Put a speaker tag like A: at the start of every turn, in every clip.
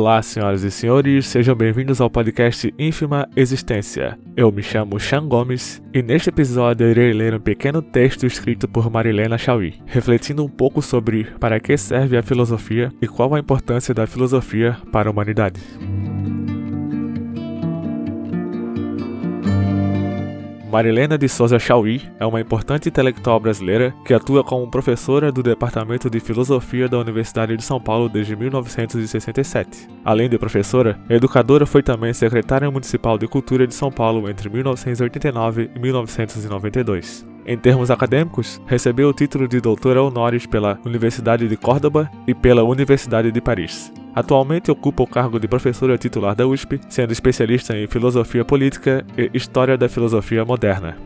A: Olá, senhoras e senhores, sejam bem-vindos ao podcast Ínfima Existência. Eu me chamo Sean Gomes e neste episódio irei ler um pequeno texto escrito por Marilena Chauí, refletindo um pouco sobre para que serve a filosofia e qual a importância da filosofia para a humanidade. Marilena de Souza Chauí é uma importante intelectual brasileira que atua como professora do Departamento de Filosofia da Universidade de São Paulo desde 1967. Além de professora, a educadora foi também secretária municipal de Cultura de São Paulo entre 1989 e 1992. Em termos acadêmicos, recebeu o título de doutora honoris pela Universidade de Córdoba e pela Universidade de Paris. Atualmente ocupa o cargo de professora titular da USP, sendo especialista em filosofia política e história da filosofia moderna.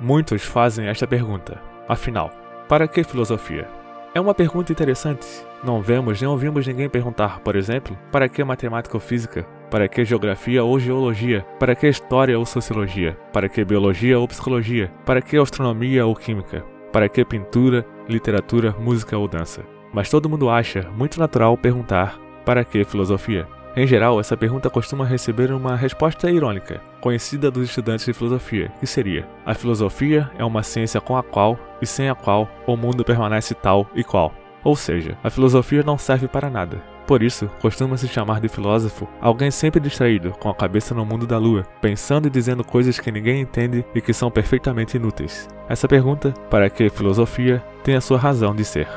A: Muitos fazem esta pergunta. Afinal, para que filosofia? É uma pergunta interessante. Não vemos nem ouvimos ninguém perguntar, por exemplo, para que matemática ou física? Para que geografia ou geologia? Para que história ou sociologia? Para que biologia ou psicologia? Para que astronomia ou química? Para que pintura, literatura, música ou dança? Mas todo mundo acha muito natural perguntar: para que filosofia? Em geral, essa pergunta costuma receber uma resposta irônica, conhecida dos estudantes de filosofia, que seria: a filosofia é uma ciência com a qual e sem a qual o mundo permanece tal e qual. Ou seja, a filosofia não serve para nada. Por isso, costuma-se chamar de filósofo alguém sempre distraído, com a cabeça no mundo da lua, pensando e dizendo coisas que ninguém entende e que são perfeitamente inúteis. Essa pergunta, para que filosofia, tem a sua razão de ser.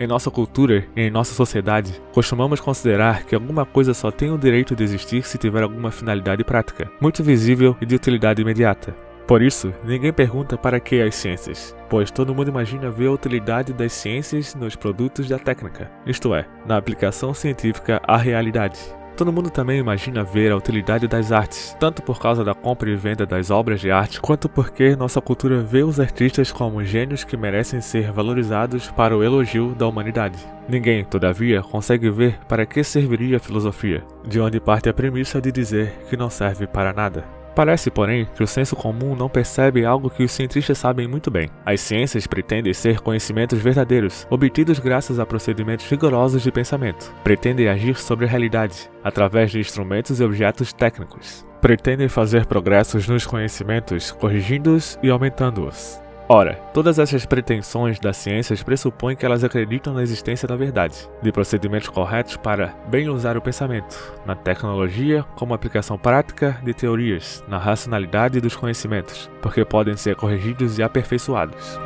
A: Em nossa cultura e em nossa sociedade, costumamos considerar que alguma coisa só tem o direito de existir se tiver alguma finalidade prática, muito visível e de utilidade imediata. Por isso, ninguém pergunta para que as ciências, pois todo mundo imagina ver a utilidade das ciências nos produtos da técnica, isto é, na aplicação científica à realidade. Todo mundo também imagina ver a utilidade das artes, tanto por causa da compra e venda das obras de arte, quanto porque nossa cultura vê os artistas como gênios que merecem ser valorizados para o elogio da humanidade. Ninguém, todavia, consegue ver para que serviria a filosofia, de onde parte a premissa de dizer que não serve para nada. Parece, porém, que o senso comum não percebe algo que os cientistas sabem muito bem. As ciências pretendem ser conhecimentos verdadeiros, obtidos graças a procedimentos rigorosos de pensamento. Pretendem agir sobre a realidade, através de instrumentos e objetos técnicos. Pretendem fazer progressos nos conhecimentos, corrigindo-os e aumentando-os. Ora, todas essas pretensões das ciências pressupõem que elas acreditam na existência da verdade, de procedimentos corretos para bem usar o pensamento, na tecnologia como aplicação prática de teorias, na racionalidade dos conhecimentos, porque podem ser corrigidos e aperfeiçoados.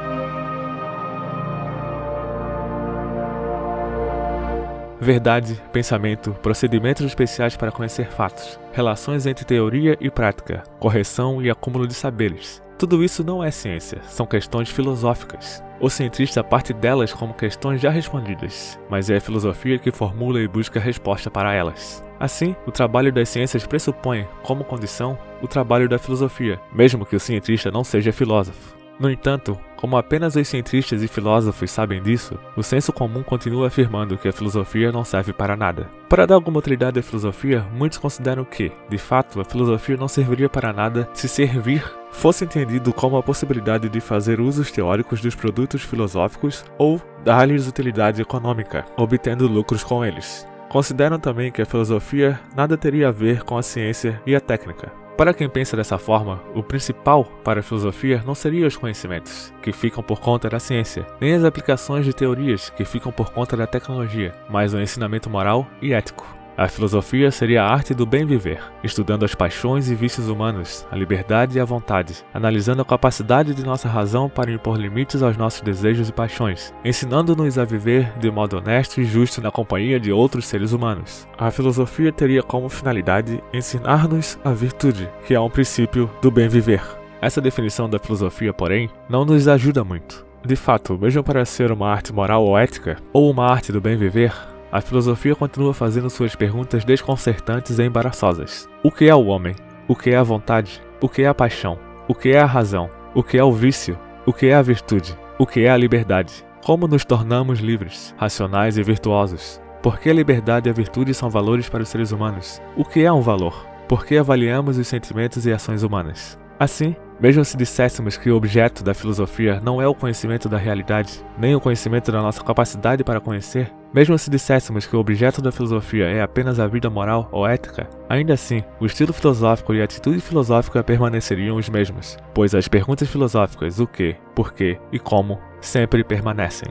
A: Verdade, pensamento, procedimentos especiais para conhecer fatos, relações entre teoria e prática, correção e acúmulo de saberes, tudo isso não é ciência, são questões filosóficas. O cientista parte delas como questões já respondidas, mas é a filosofia que formula e busca resposta para elas. Assim, o trabalho das ciências pressupõe, como condição, o trabalho da filosofia, mesmo que o cientista não seja filósofo. No entanto, como apenas os cientistas e filósofos sabem disso, o senso comum continua afirmando que a filosofia não serve para nada. Para dar alguma utilidade à filosofia, muitos consideram que, de fato, a filosofia não serviria para nada se servir fosse entendido como a possibilidade de fazer usos teóricos dos produtos filosóficos ou dar-lhes utilidade econômica, obtendo lucros com eles. Consideram também que a filosofia nada teria a ver com a ciência e a técnica, para quem pensa dessa forma, o principal para a filosofia não seria os conhecimentos, que ficam por conta da ciência, nem as aplicações de teorias, que ficam por conta da tecnologia, mas o ensinamento moral e ético. A filosofia seria a arte do bem viver, estudando as paixões e vícios humanos, a liberdade e a vontade, analisando a capacidade de nossa razão para impor limites aos nossos desejos e paixões, ensinando-nos a viver de modo honesto e justo na companhia de outros seres humanos. A filosofia teria como finalidade ensinar-nos a virtude, que é um princípio do bem viver. Essa definição da filosofia, porém, não nos ajuda muito. De fato, mesmo para ser uma arte moral ou ética, ou uma arte do bem viver, a filosofia continua fazendo suas perguntas desconcertantes e embaraçosas. O que é o homem? O que é a vontade? O que é a paixão? O que é a razão? O que é o vício? O que é a virtude? O que é a liberdade? Como nos tornamos livres, racionais e virtuosos? Por que a liberdade e a virtude são valores para os seres humanos? O que é um valor? Por que avaliamos os sentimentos e ações humanas? Assim, mesmo se disséssemos que o objeto da filosofia não é o conhecimento da realidade, nem o conhecimento da nossa capacidade para conhecer, mesmo se disséssemos que o objeto da filosofia é apenas a vida moral ou ética, ainda assim, o estilo filosófico e a atitude filosófica permaneceriam os mesmos, pois as perguntas filosóficas o que, por quê e como sempre permanecem.